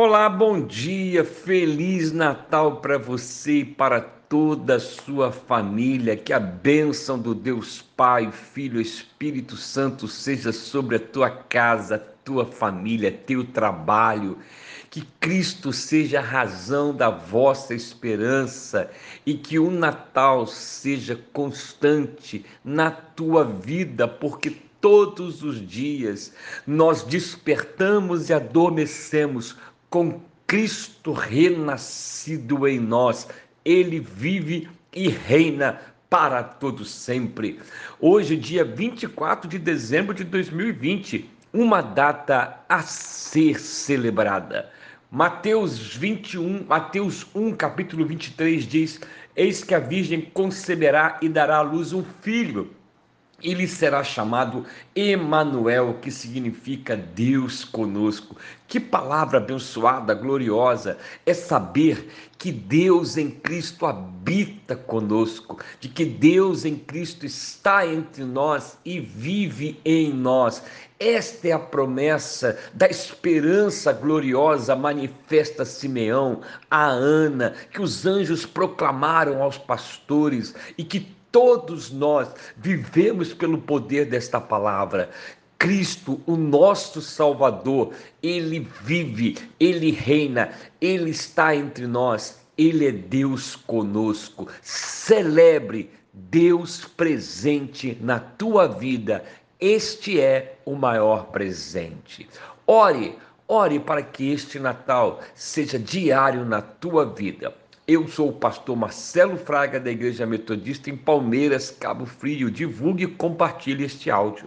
Olá, bom dia, feliz Natal para você e para toda a sua família. Que a bênção do Deus Pai, Filho, Espírito Santo seja sobre a tua casa, tua família, teu trabalho. Que Cristo seja a razão da vossa esperança e que o Natal seja constante na tua vida, porque todos os dias nós despertamos e adormecemos com Cristo renascido em nós. Ele vive e reina para todo sempre. Hoje, dia 24 de dezembro de 2020, uma data a ser celebrada. Mateus 21, Mateus 1, capítulo 23 diz: Eis que a virgem conceberá e dará à luz um filho ele será chamado Emanuel, que significa Deus conosco. Que palavra abençoada, gloriosa é saber que Deus em Cristo habita conosco, de que Deus em Cristo está entre nós e vive em nós. Esta é a promessa da esperança gloriosa manifesta a Simeão, a Ana, que os anjos proclamaram aos pastores e que Todos nós vivemos pelo poder desta palavra. Cristo, o nosso Salvador, ele vive, ele reina, ele está entre nós, ele é Deus conosco. Celebre Deus presente na tua vida. Este é o maior presente. Ore, ore para que este Natal seja diário na tua vida. Eu sou o pastor Marcelo Fraga da Igreja Metodista em Palmeiras, Cabo Frio. Divulgue e compartilhe este áudio.